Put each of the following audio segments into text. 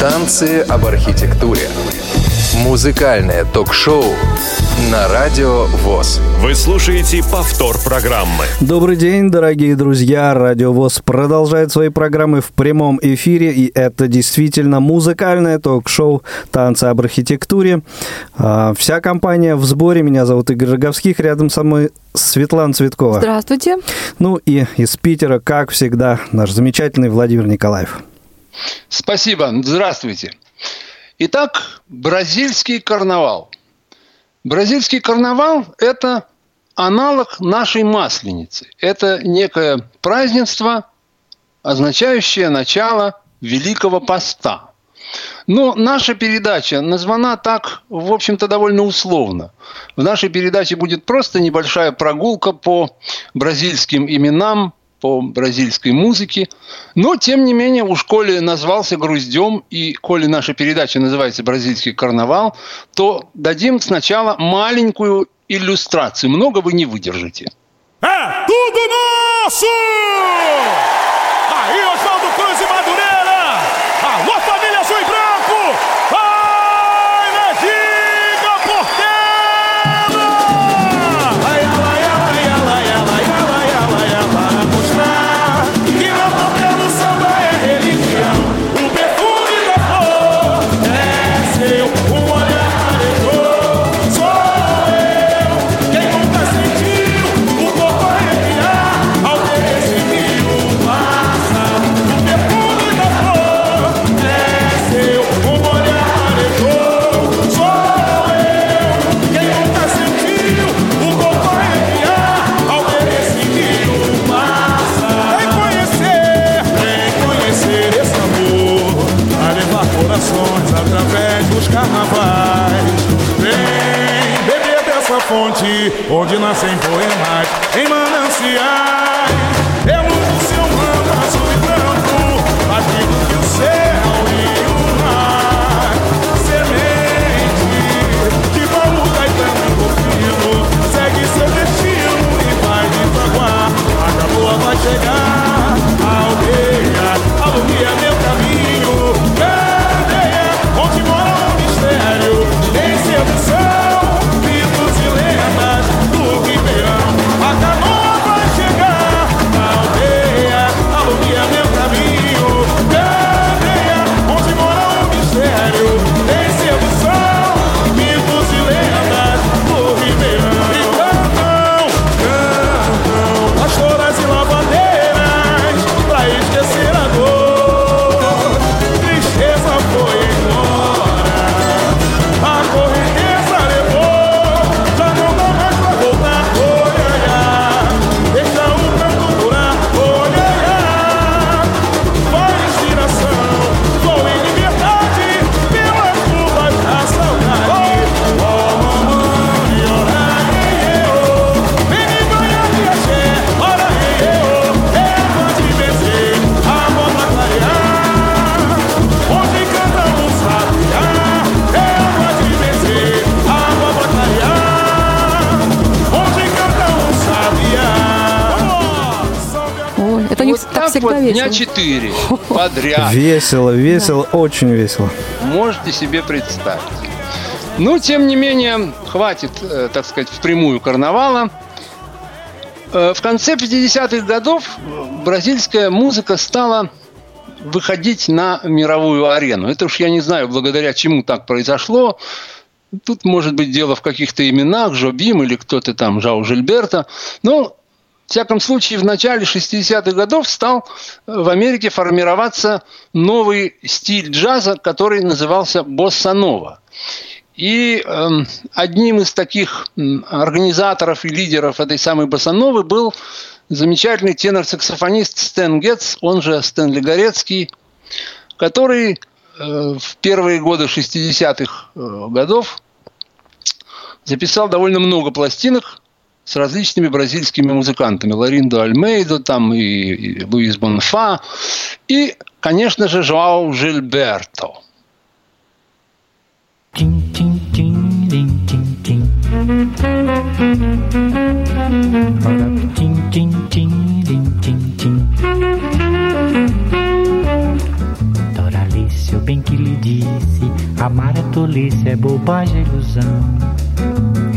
Танцы об архитектуре. Музыкальное ток-шоу на Радио ВОЗ. Вы слушаете повтор программы. Добрый день, дорогие друзья. Радио ВОЗ продолжает свои программы в прямом эфире, и это действительно музыкальное ток-шоу «Танцы об архитектуре». А, вся компания в сборе. Меня зовут Игорь Роговских. Рядом со мной Светлана Цветкова. Здравствуйте. Ну и из Питера, как всегда, наш замечательный Владимир Николаев. Спасибо. Здравствуйте. Итак, бразильский карнавал. Бразильский карнавал – это аналог нашей масленицы. Это некое празднество, означающее начало Великого Поста. Но наша передача названа так, в общем-то, довольно условно. В нашей передаче будет просто небольшая прогулка по бразильским именам, по бразильской музыке. Но, тем не менее, у школе назвался груздем, и коли наша передача называется «Бразильский карнавал», то дадим сначала маленькую иллюстрацию. Много вы не выдержите. É tudo nosso! Вот всегда вот дня весело. четыре подряд. Весело, весело, очень весело. Можете себе представить. Ну, тем не менее, хватит, э, так сказать, впрямую карнавала. Э, В конце 50-х годов э, бразильская музыка стала выходить на мировую арену. Это уж я не знаю, благодаря чему так произошло. Тут может быть дело в каких-то именах, Жобим или кто-то там, Жау Жильберта. Но, всяком случае, в начале 60-х годов стал э, в Америке формироваться новый стиль джаза, который назывался босса-нова. И эм, одним из таких организаторов и лидеров этой самой босановы был замечательный тенор-саксофонист Стэн Гетц, он же Стэнли Горецкий, который э, в первые годы 60-х э, годов записал довольно много пластинок с различными бразильскими музыкантами. Лариндо Альмейдо, там и, и Луис Бонфа, и, конечно же, Жоау Жильберто. Doralicio bem que lhe disse: amar é tolice, é bobagem, é ilusão.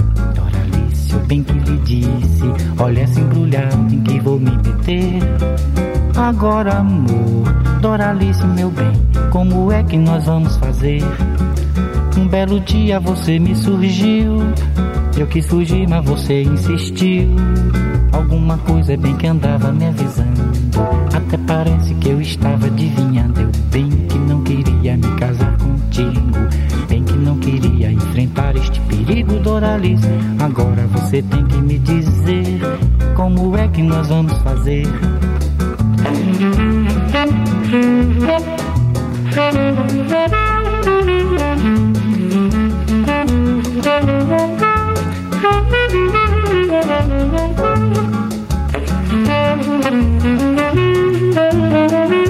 Bem que lhe disse: olha essa embrulhada em que vou me meter. Agora, amor, Doralice, meu bem, como é que nós vamos fazer? Um belo dia você me surgiu. Eu quis fugir, mas você insistiu. Alguma coisa bem que andava me avisando. Até parece que eu estava adivinhando. Eu bem que não queria me casar contigo. Bem que não queria enfrentar este perigo, Doralice. Agora você tem que me dizer como é que nós vamos fazer. Thank you.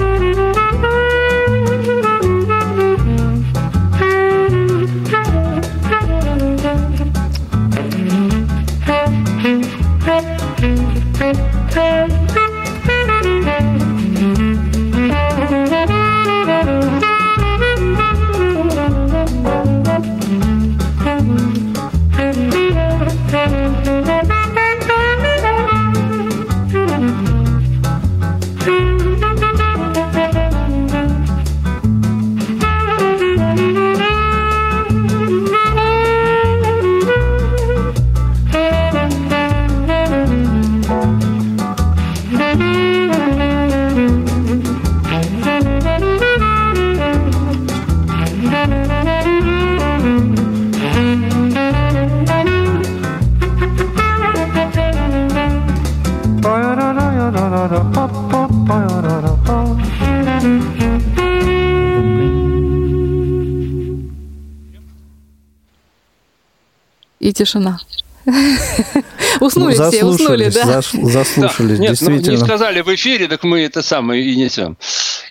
И тишина. Уснули все, уснули, да. Заслушались, да. Нет, действительно. Ну, не сказали в эфире, так мы это самое и несем.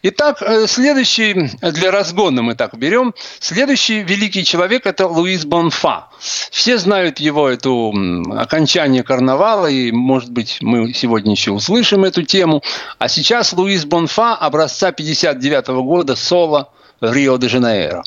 Итак, э, следующий, для разгона мы так берем, следующий великий человек – это Луис Бонфа. Все знают его, эту окончание карнавала, и, может быть, мы сегодня еще услышим эту тему. А сейчас Луис Бонфа образца 59 года, соло Рио-де-Жанейро.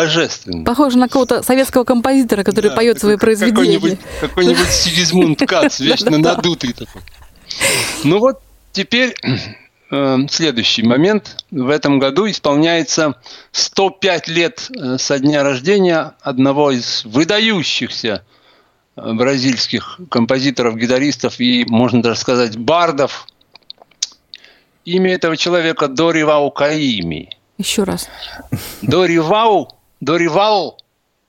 Божественно. Похоже на какого-то советского композитора, который да, поет свои произведения. Какой-нибудь, какой-нибудь Сигизмунд Кац, вечно надутый такой. Ну вот теперь э, следующий момент. В этом году исполняется 105 лет э, со дня рождения одного из выдающихся э, бразильских композиторов, гитаристов и, можно даже сказать, бардов. Имя этого человека Доривау Каими. Еще раз. Доривау Доривал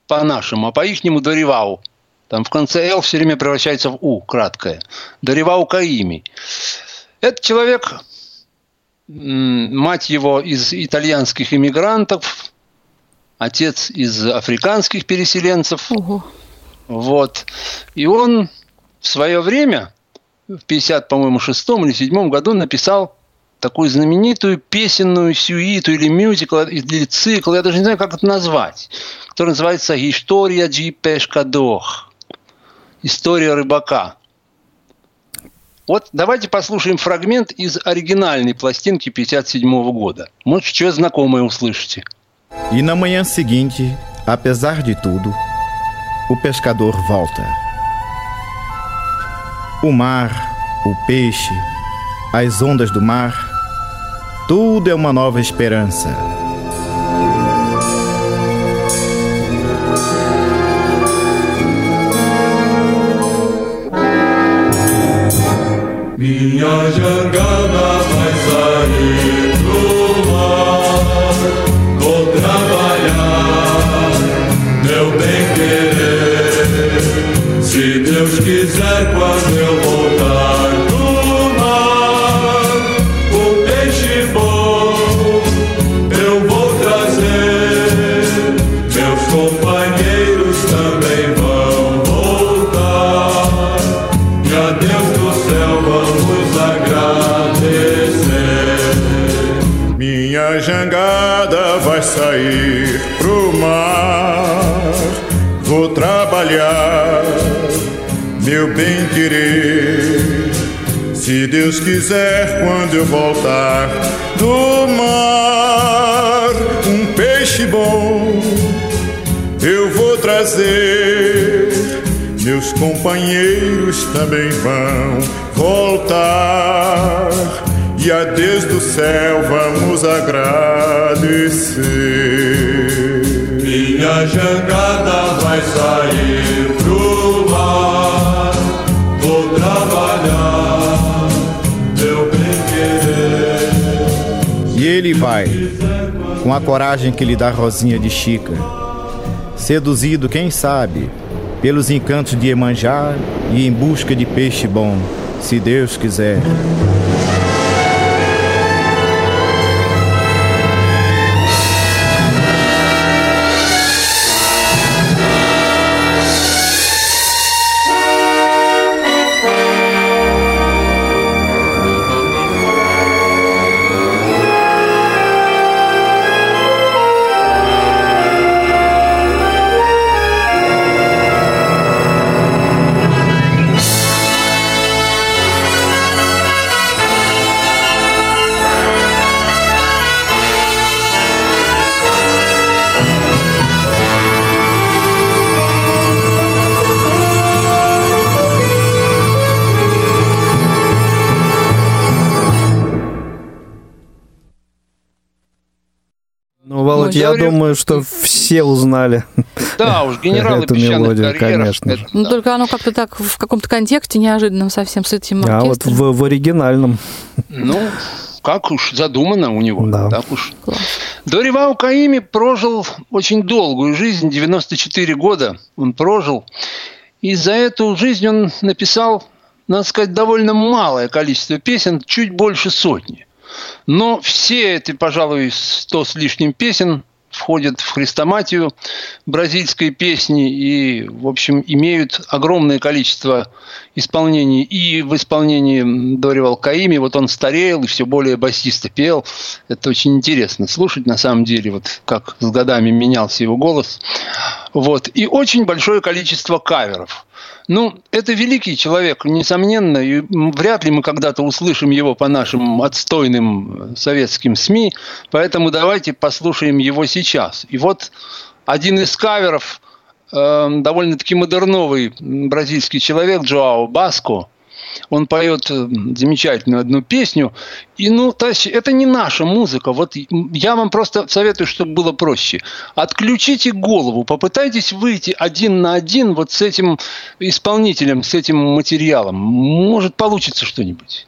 по-нашему, а по-ихнему Доривау. Там в конце «л» все время превращается в «у», краткое. Доривау Каими. Этот человек, мать его из итальянских иммигрантов, отец из африканских переселенцев. Ого. Вот. И он в свое время, в 50, по-моему, шестом или седьмом году написал такую знаменитую песенную сюиту или мюзикл, или цикл, я даже не знаю, как это назвать, который называется «История de pescador» – «История рыбака». Вот давайте послушаем фрагмент из оригинальной пластинки 57 года. Может, что знакомое услышите. E na manhã seguinte, apesar de tudo, o pescador volta. O mar, o peixe, as ondas do mar tudo é uma nova esperança. Minha jangada quiser, quando eu voltar do mar, um peixe bom eu vou trazer. Meus companheiros também vão voltar e a Deus do céu vamos agradecer. Minha jangada vai sair ele vai, com a coragem que lhe dá Rosinha de Chica, seduzido, quem sabe, pelos encantos de Emanjá e em busca de peixe bom, se Deus quiser. Я думаю, что все узнали. Да, уж генералы эту мелодию, конечно. же. Ну, только оно как-то так в каком-то контексте неожиданном совсем с этим оркестром. А вот в, в оригинальном. Ну, как уж задумано у него. Да. Так уж. Доривау Каими прожил очень долгую жизнь, 94 года он прожил. И за эту жизнь он написал, надо сказать, довольно малое количество песен, чуть больше сотни. Но все эти, пожалуй, сто с лишним песен входят в хрестоматию бразильской песни и, в общем, имеют огромное количество исполнений. И в исполнении Доривал Каими, вот он старел и все более басисто пел. Это очень интересно слушать, на самом деле, вот как с годами менялся его голос. Вот. И очень большое количество каверов. Ну, это великий человек, несомненно, и вряд ли мы когда-то услышим его по нашим отстойным советским СМИ, поэтому давайте послушаем его сейчас. И вот один из каверов, э, довольно-таки модерновый бразильский человек Джоао Баско – он поет э, замечательную одну песню. И, ну, то есть, это не наша музыка. Вот я вам просто советую, чтобы было проще. Отключите голову, попытайтесь выйти один на один вот с этим исполнителем, с этим материалом. Может, получится что-нибудь.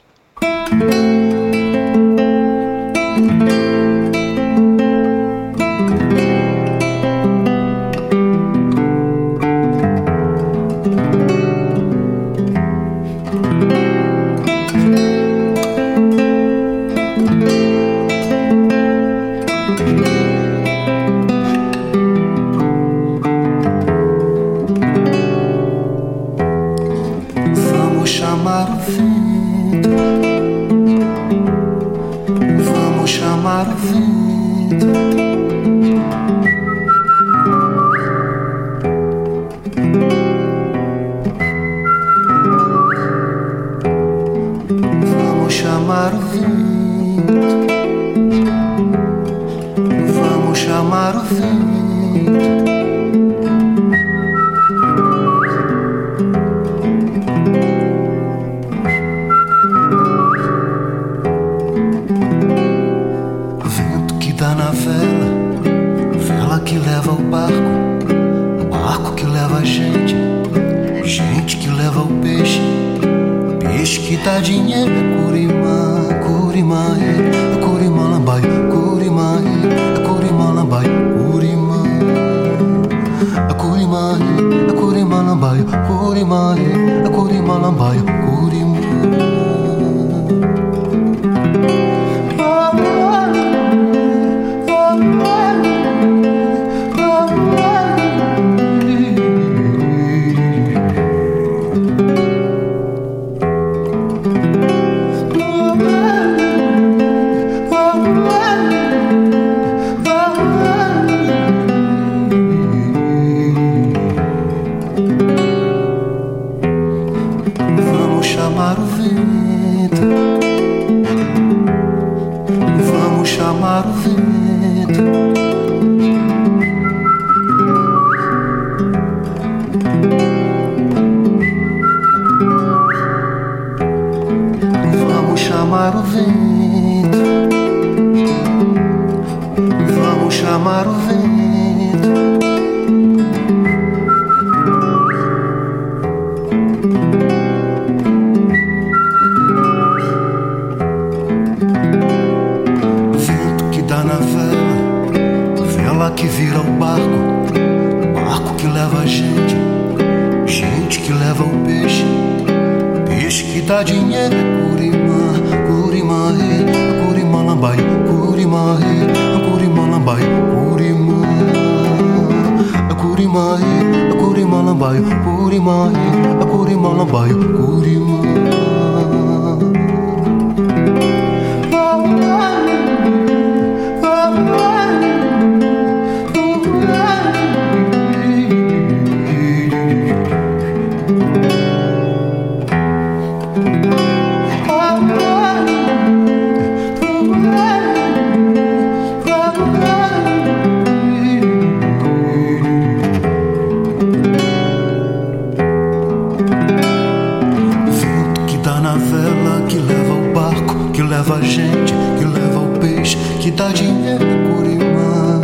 vela que leva o barco, que leva a gente, que leva o peixe, que dá dinheiro por curimã.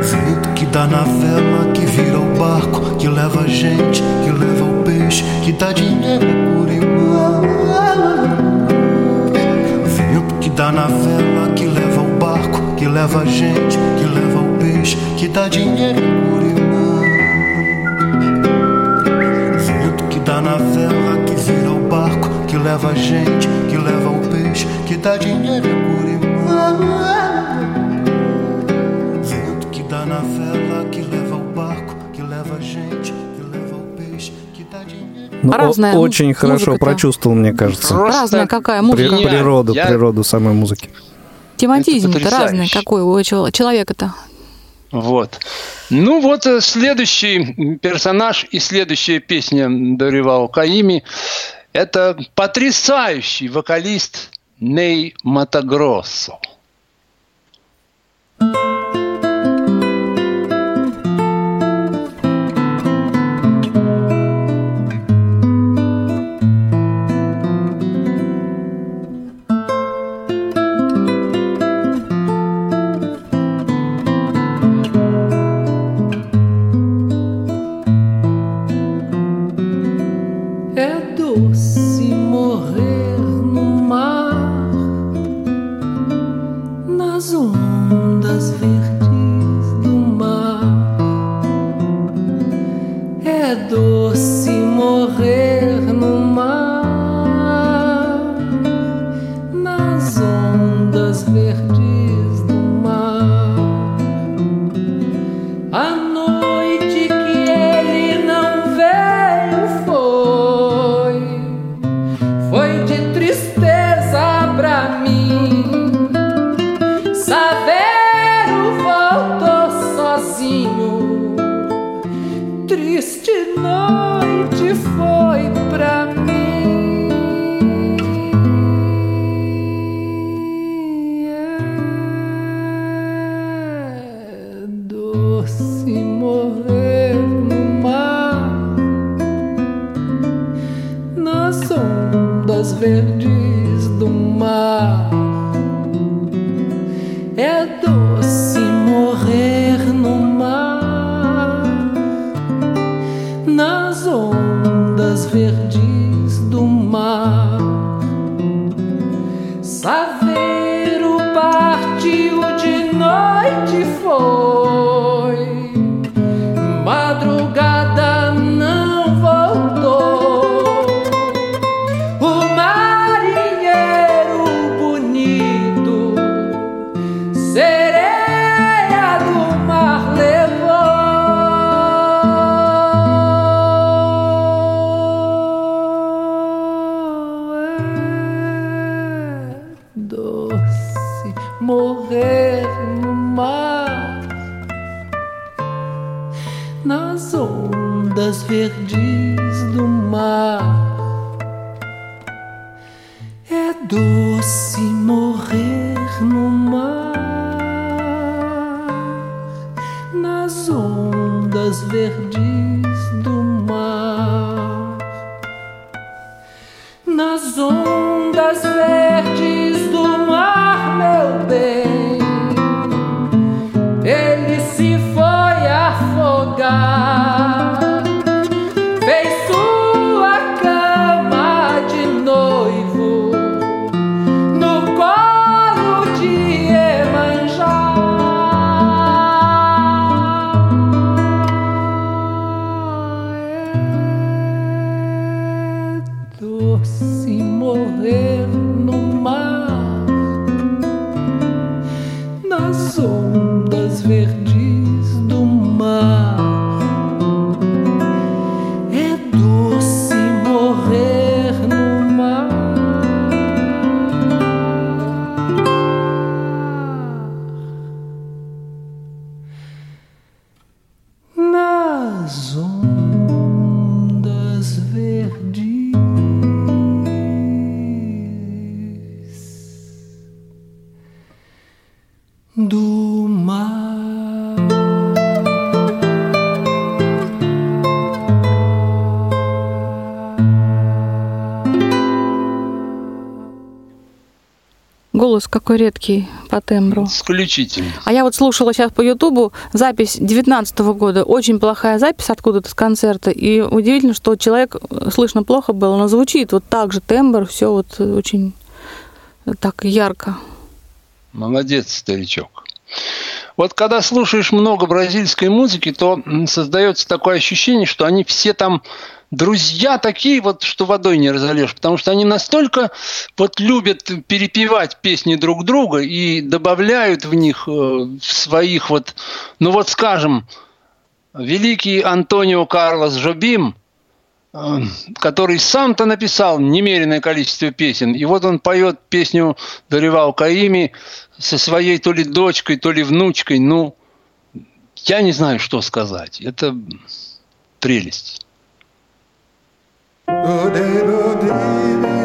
Vento que dá na vela, que vira o barco, que leva a gente, que leva o peixe, que dá dinheiro por curimã. Vento que dá na vela, que leva o barco, que leva a gente, que leva o peixe, que dá dinheiro por Vento que dá na vela Ну, о- Разная му- очень хорошо музыка-то. прочувствовал, мне кажется, Разная какая при- музыка. Гениально. природу, Я- природу самой музыки. Тематизм-то разный какой у чел- человека-то. Вот. Ну вот э, следующий персонаж и следующая песня Доривао Каими – это потрясающий вокалист Ней Матагроссо. folhas verdes. Какой редкий по тембру. Исключительно. А я вот слушала сейчас по Ютубу запись 19 года. Очень плохая запись откуда-то с концерта. И удивительно, что человек э, слышно плохо было, но звучит вот так же тембр, все вот очень так ярко. Молодец, старичок. Вот когда слушаешь много бразильской музыки, то создается такое ощущение, что они все там друзья такие вот, что водой не разольешь, потому что они настолько вот любят перепевать песни друг друга и добавляют в них э, своих вот, ну вот скажем, великий Антонио Карлос Жобим, э, который сам-то написал немеренное количество песен. И вот он поет песню Доривал Каими со своей то ли дочкой, то ли внучкой. Ну, я не знаю, что сказать. Это прелесть. Oh, öde, öde.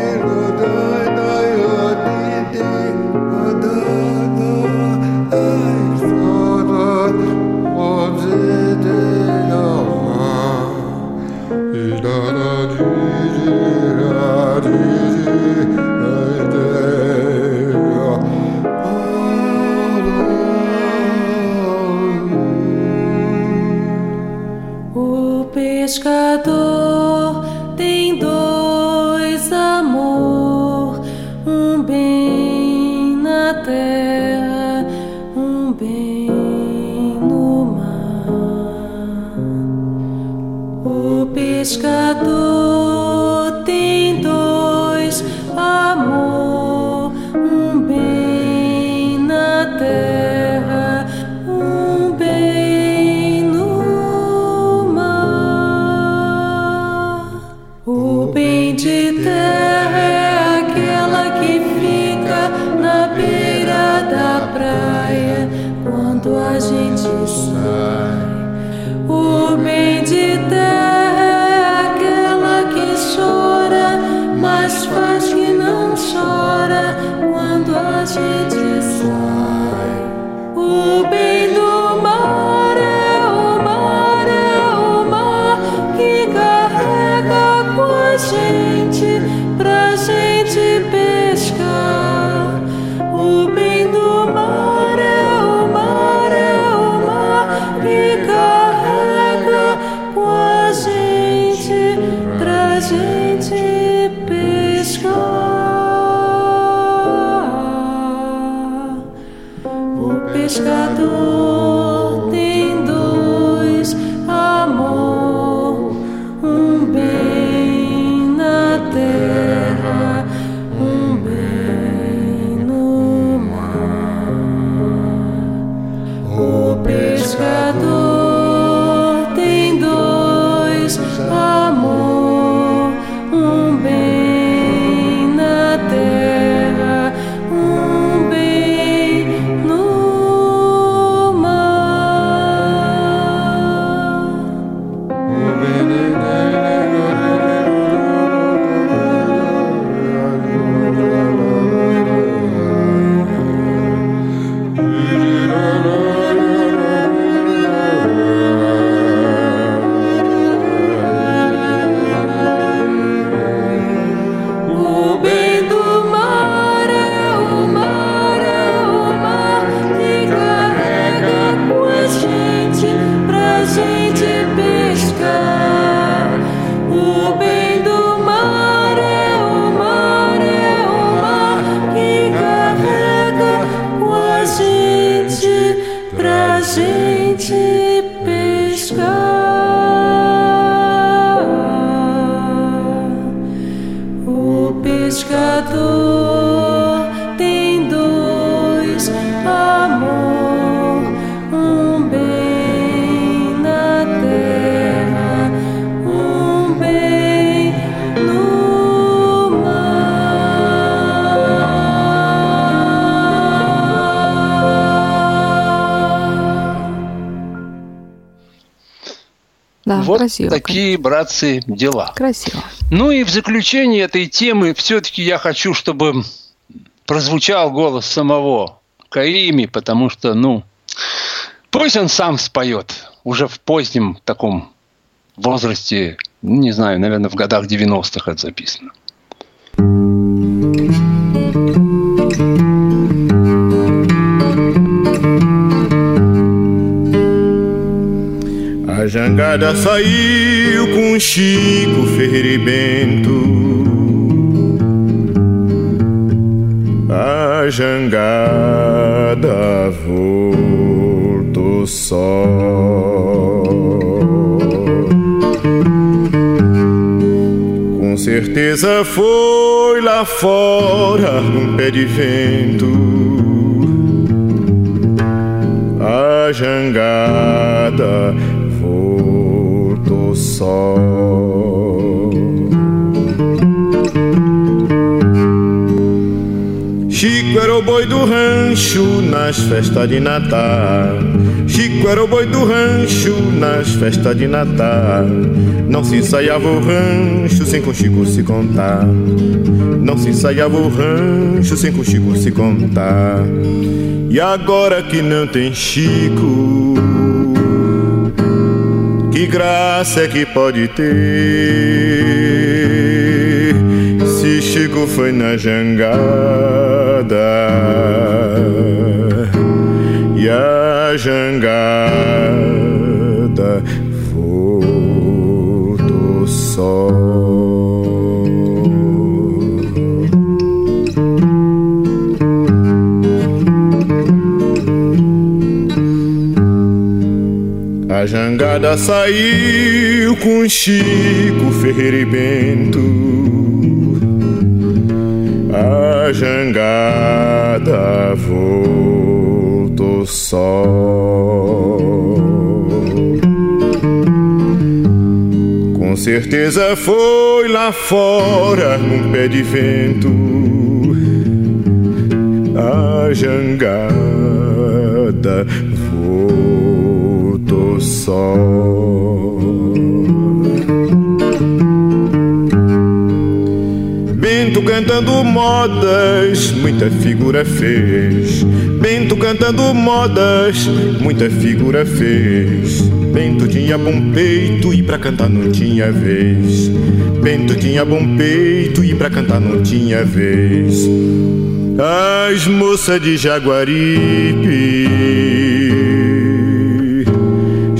Вот красиво. такие, братцы, дела. Красиво. Ну и в заключение этой темы все-таки я хочу, чтобы прозвучал голос самого Каими, потому что, ну, пусть он сам споет уже в позднем таком возрасте, не знаю, наверное, в годах 90-х это записано. A jangada saiu com Chico Ferreira e Bento. A jangada voltou só. certeza foi lá fora um pé de vento. A jangada só. Chico era o boi do rancho nas festas de Natal. Chico era o boi do rancho nas festas de Natal. Não se ensaiava o rancho sem com Chico se contar. Não se ensaiava o rancho sem com Chico se contar. E agora que não tem Chico, que graça é que pode ter? Se Chico foi na jangada e a jangada voltou só. A jangada saiu com Chico Ferreira e Bento. A jangada voltou só. Com certeza foi lá fora um pé de vento. A jangada voltou só. Bento cantando modas, muita figura fez. Bento cantando modas, muita figura fez. Bento tinha bom peito e pra cantar não tinha vez. Bento tinha bom peito e pra cantar não tinha vez. As moças de Jaguaripe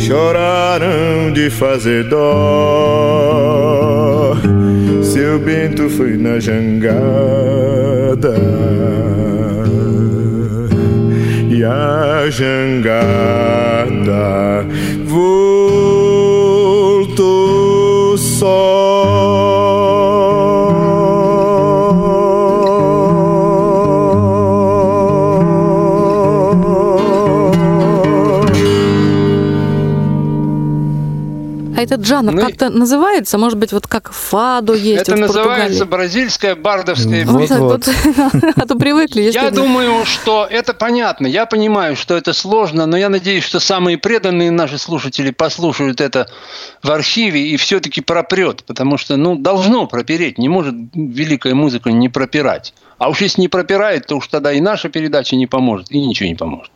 choraram de fazer dó. Seu Bento foi na jangada e a jangada voltou só. А этот жанр Ну как-то называется? Может быть, вот как фадо есть Это вот называется бразильская бардовская Вот, песня. вот. А то привыкли. Я думаю, что это понятно. Я понимаю, что это сложно, но я надеюсь, что самые преданные наши слушатели послушают это в архиве и все-таки пропрет, потому что, ну, должно пропереть. Не может великая музыка не пропирать. А уж если не пропирает, то уж тогда и наша передача не поможет, и ничего не поможет.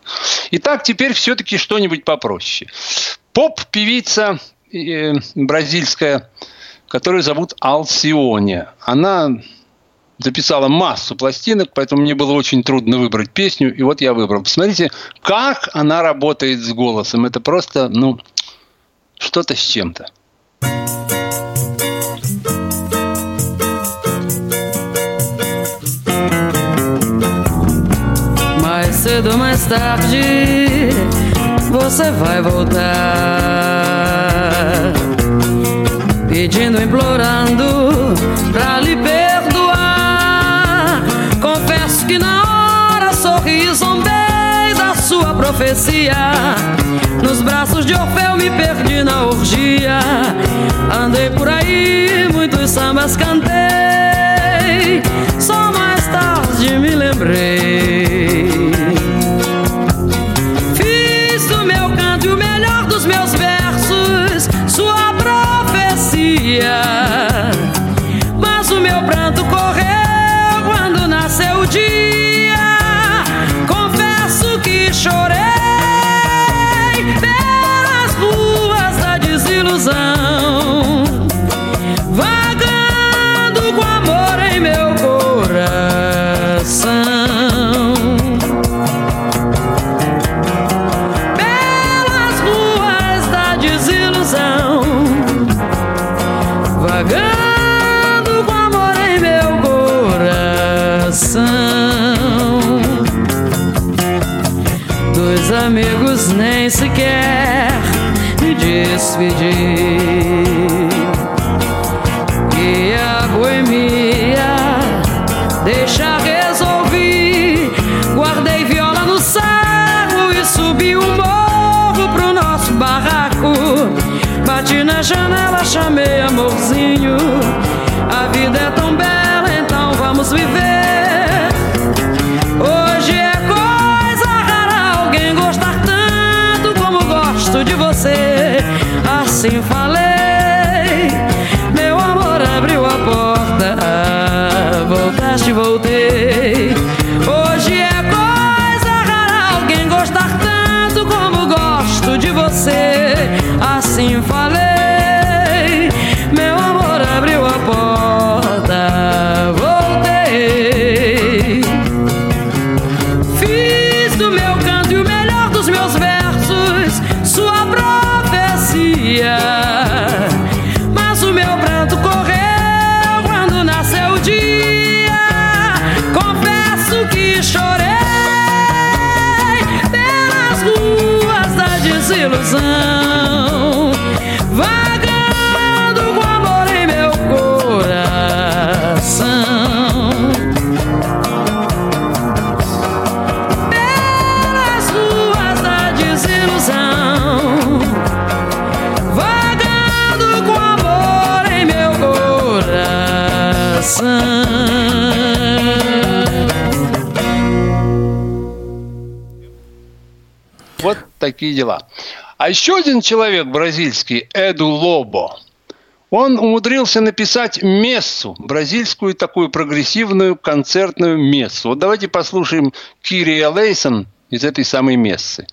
Итак, теперь все-таки что-нибудь попроще. Поп-певица бразильская, которую зовут Алсионе. Она записала массу пластинок, поэтому мне было очень трудно выбрать песню, и вот я выбрал. Посмотрите, как она работает с голосом. Это просто, ну, что-то с чем-то. Mais cedo mais tarde você vai voltar. Pedindo, implorando pra lhe perdoar. Confesso que na hora sorri e zombei da sua profecia. Nos braços de Orfeu me perdi na orgia. Andei por aí, muitos sambas cantei. Só mais tarde me lembrei. Profecia. Mas o meu pranto correu quando nasceu o dia. Confesso que chorei sequer me despedi. Assim falei, meu amor abriu a porta. Voltaste, voltei. Hoje é coisa rara alguém gostar tanto como gosto de você. Assim falei, такие дела. А еще один человек бразильский, Эду Лобо, он умудрился написать мессу, бразильскую такую прогрессивную концертную мессу. Вот давайте послушаем Кирия Лейсон из этой самой мессы.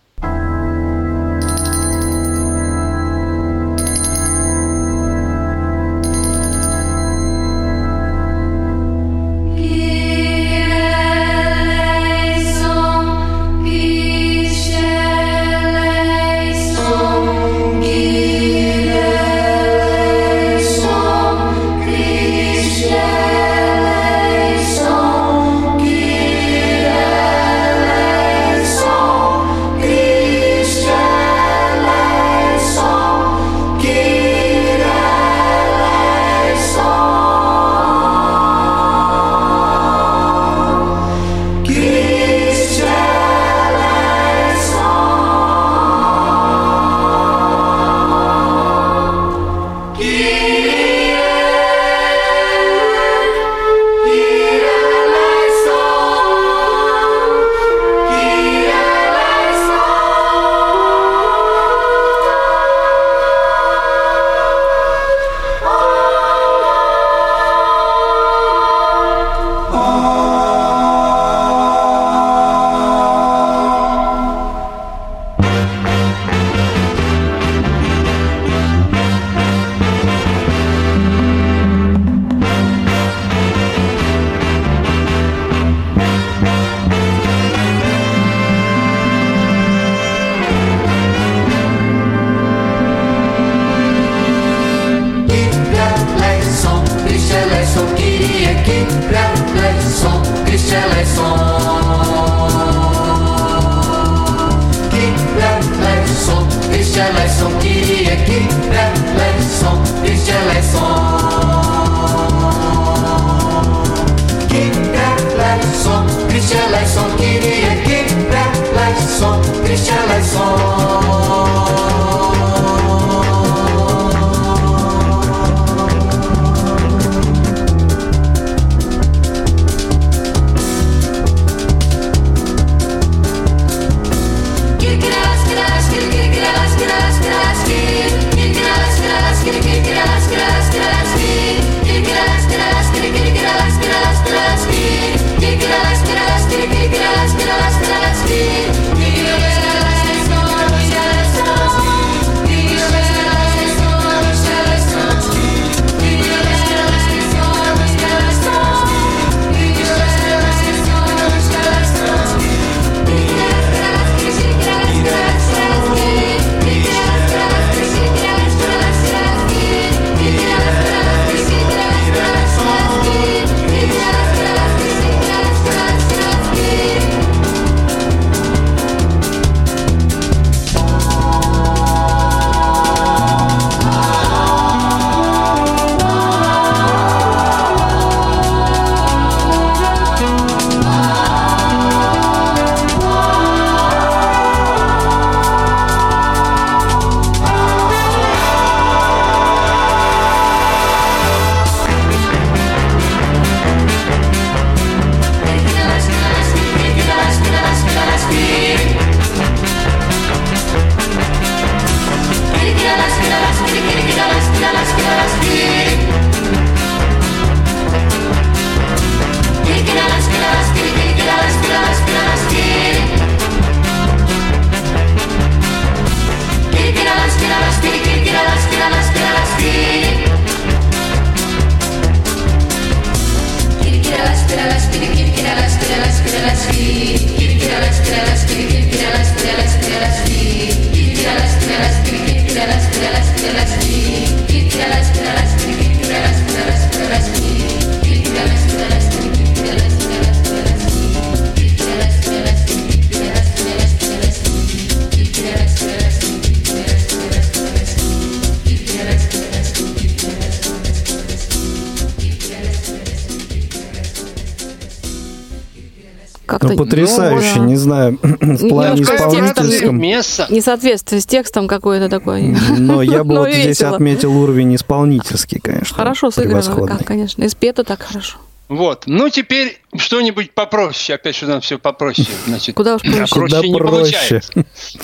Как-то Ну, потрясающе, да. не знаю, в плане с текстом исполнительском. Несоответствие с текстом какое-то такое. Но я бы вот здесь отметил уровень исполнительский, конечно. Хорошо сыграно, конечно. И спето так хорошо. Вот. Ну, теперь что-нибудь попроще. Опять что нам все попроще. Значит, Куда уж проще. проще Куда не проще. получается.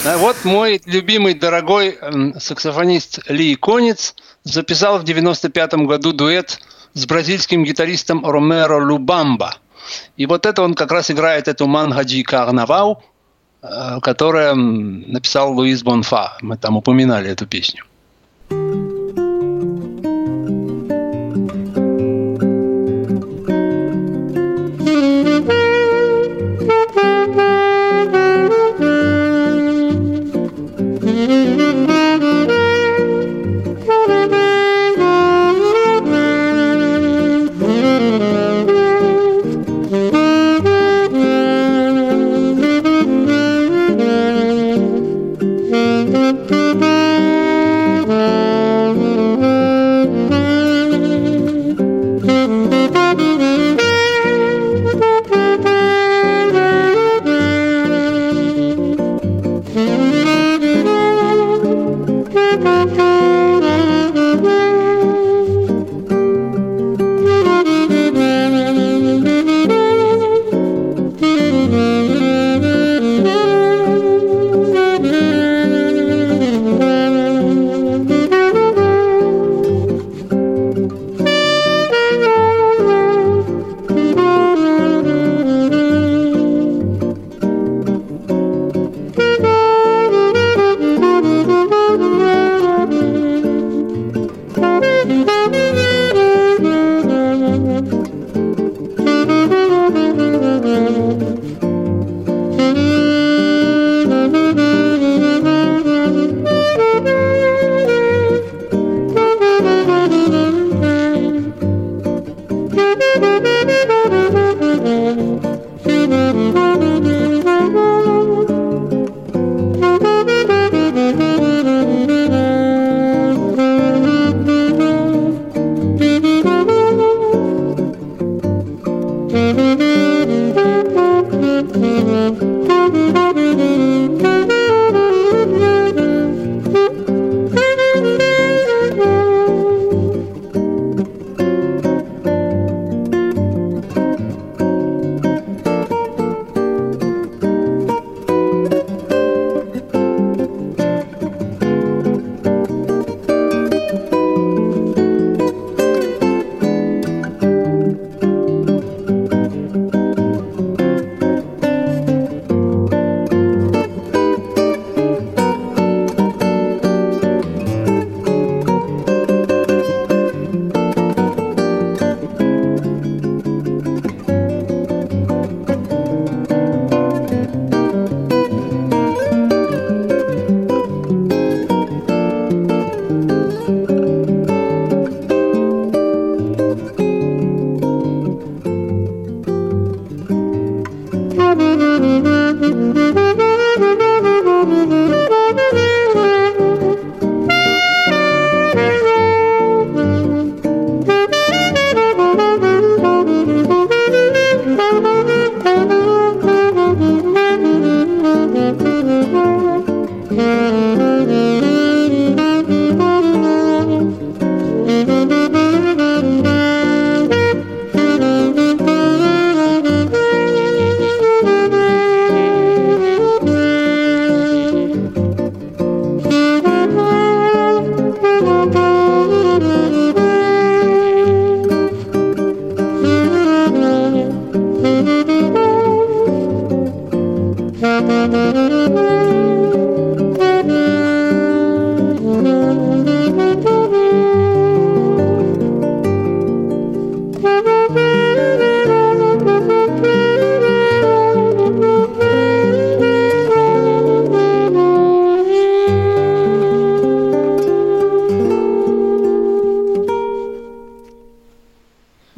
А вот мой любимый, дорогой саксофонист Ли Конец записал в 95 году дуэт с бразильским гитаристом Ромеро Лубамба. И вот это он как раз играет эту «Мангаджи Карнавал», э, которое м, написал Луис Бонфа. Мы там упоминали эту песню.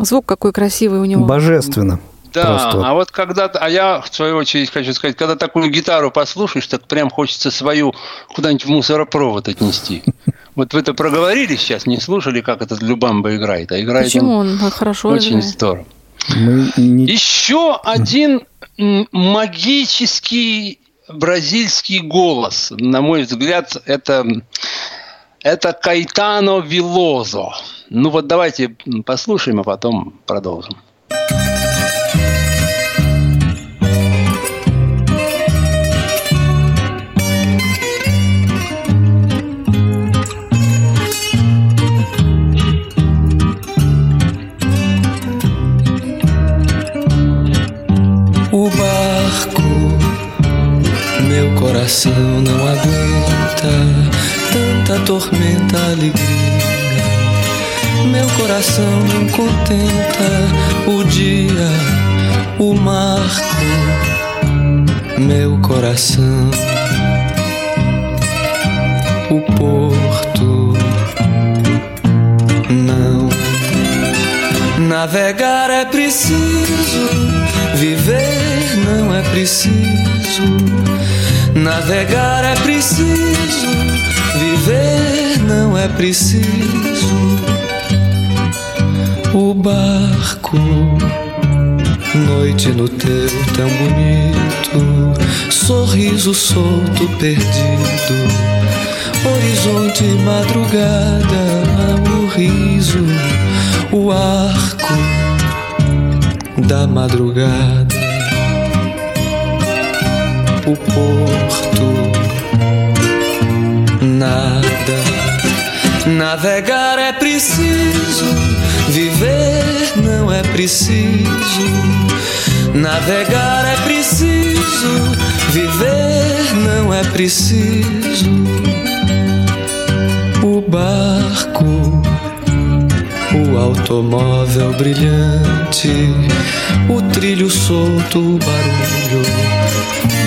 Звук какой красивый у него. Божественно. Да, Просто а вот когда, а я в свою очередь хочу сказать, когда такую гитару послушаешь, так прям хочется свою куда-нибудь в мусоропровод отнести. Вот вы это проговорили сейчас, не слушали, как этот Любамба играет, а играет Почему он он хорошо очень играет? здорово. Мы не... Еще один магический бразильский голос, на мой взгляд, это, это Кайтано Вилозо. Ну вот давайте послушаем, а потом продолжим. O barco, meu coração não aguenta tanta tormenta, alegria. Coração não contenta o dia, o marco, meu coração, o porto, não. Navegar é preciso, viver não é preciso. Navegar é preciso, viver não é preciso. Barco, noite no teu tão bonito, sorriso solto perdido, horizonte madrugada, o riso, o arco da madrugada, o porto, nada. Navegar é preciso, viver não é preciso. Navegar é preciso, viver não é preciso. O barco, o automóvel brilhante, o trilho solto, o barulho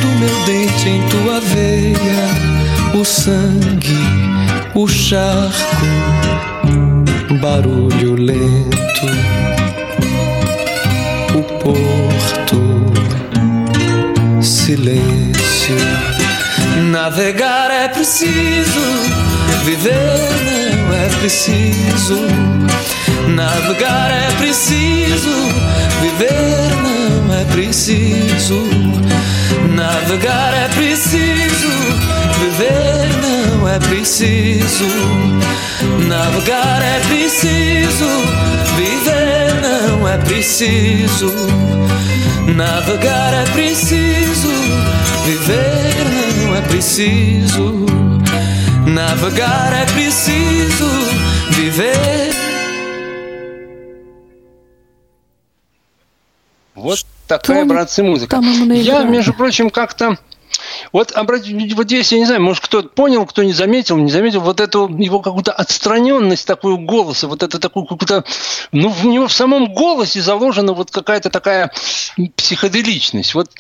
do meu dente em tua veia, o sangue, o charco, barulho lento, o porto, silêncio. Navegar é preciso, viver não é preciso. Navegar é preciso, viver não é preciso. Navegar é preciso, viver não é preciso. Navegar é preciso, viver não é preciso. Navegar é preciso, viver não é preciso. Navegar é preciso, viver. Вот такая, Тон- братцы, музыка. Я, между прочим, как-то... Вот, обратите, вот здесь, я не знаю, может, кто понял, кто не заметил, не заметил, вот эту его какую-то отстраненность такую голоса, вот это такую какую-то... Ну, в него в самом голосе заложена вот какая-то такая психоделичность. Вот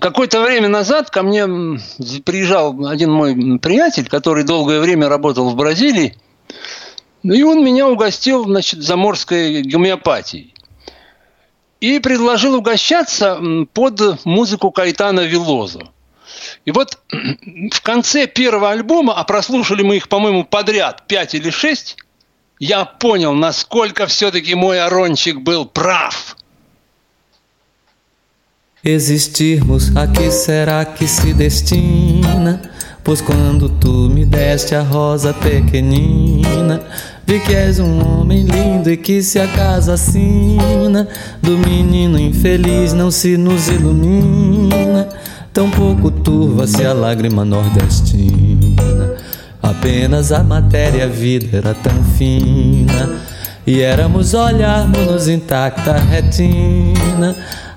какое-то время назад ко мне приезжал один мой приятель, который долгое время работал в Бразилии, ну, и он меня угостил, значит, заморской гомеопатией и предложил угощаться под музыку Кайтана Вилозо. И вот в конце первого альбома, а прослушали мы их, по-моему, подряд, пять или шесть, я понял, насколько все-таки мой Арончик был прав. Existirmos, a que será que se destina? Pois quando tu me deste a rosa pequenina, vi que és um homem lindo e que se a casa assina do menino infeliz não se nos ilumina. Tão pouco turva-se a lágrima nordestina. Apenas a matéria, a vida era tão fina. E éramos olharmos-nos intacta retina.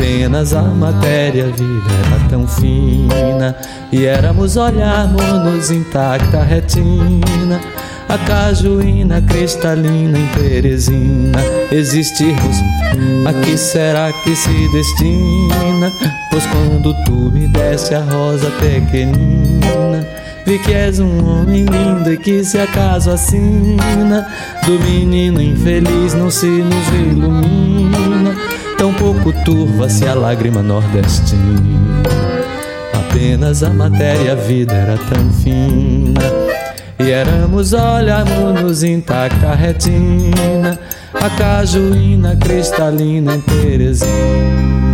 Apenas a matéria viva era tão fina. E éramos olharmos-nos intacta retina. A cajuína cristalina em Teresina. Existirmos, a que será que se destina? Pois quando tu me deste a rosa pequenina Vi que és um homem lindo e que se acaso assina. Do menino infeliz não se nos ilumina pouco turva-se a lágrima nordestina Apenas a matéria a vida era tão fina. E éramos olharmos-nos intacta retina. A cajuína cristalina em Teresina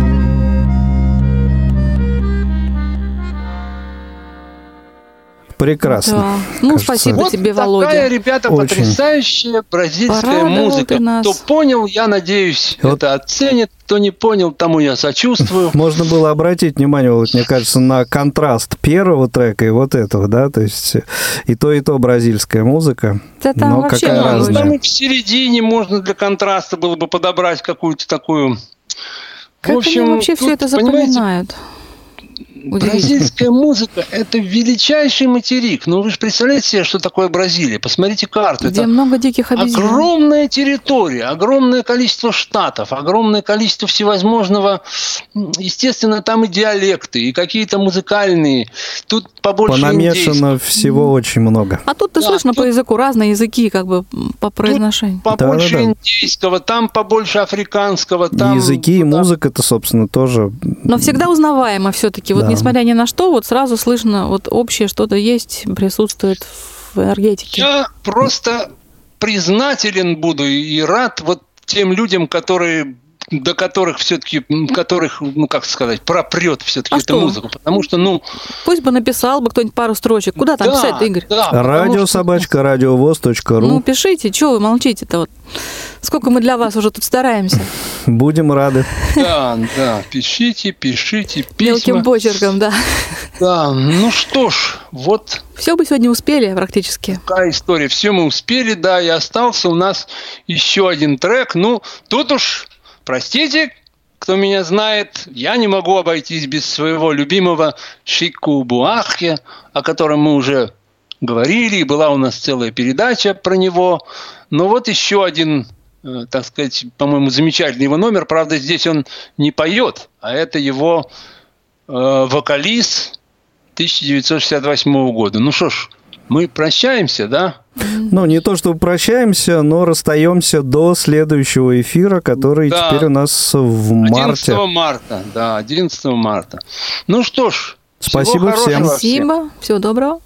Прекрасно. Да. Ну, Кажется, спасибо Вот тебе, такая, Володя. ребята, Очень. потрясающая бразильская Порадовал музыка. ты нас. Кто понял, я надеюсь, Вот. это оценит. Кто не понял, тому я сочувствую. Можно было обратить внимание, вот, мне кажется, на контраст первого трека и вот этого, да, то есть и то, и то бразильская музыка. Да там но вообще какая Ну, разная. там и в середине можно для контраста было бы подобрать какую-то такую... Как в общем, они вообще все тут, это понимаете, запоминают? Удивительно. Бразильская музыка – это величайший материк. Ну, вы же представляете себе, что такое Бразилия? Посмотрите карту. Где Это много диких обезьян. огромная территория, огромное количество штатов, огромное количество всевозможного. Естественно, там и диалекты, и какие-то музыкальные. Тут побольше. Понамешано всего очень много. А тут ты Да, слышно тут- по языку разные языки, как бы по произношению. Побольше Да-да-да. индейского, там побольше африканского, там... языки, и да. музыка-то, собственно, тоже. Но всегда узнаваемо все-таки. Вот Да. Несмотря ни на что, вот сразу слышно, вот общее что-то есть, присутствует в энергетике. Я просто признателен буду и рад вот тем людям, которые до которых все-таки, которых, ну как сказать, пропрет все-таки А эту что? музыку. Потому что, ну, Пусть бы написал бы кто-нибудь пару строчек. Куда там да, писать, Игорь? да, Радио что- собачка радиовоз.ру. Ну, пишите, что вы молчите-то вот. Сколько мы для вас уже тут стараемся. Будем рады. Да, да, пишите, пишите, Мелким письма. почерком, да. Да, ну что ж, вот Все бы сегодня успели практически. такая история. Все мы успели, да, и остался у нас еще один трек. Ну, тут уж, простите, кто меня знает, я не могу обойтись без своего любимого Шику Буахе, о котором мы уже говорили, и была у нас целая передача про него. Но вот еще один, так сказать, по-моему, замечательный его номер. Правда, здесь он не поет, а это его э, вокалист 1968 года. Ну что ж, мы прощаемся, да? Ну, не то, что прощаемся, но расстаемся до следующего эфира, который Да. теперь у нас в 11 марте. марта, да, 11 марта. Ну что ж, всего Спасибо всем. Спасибо. Всего доброго.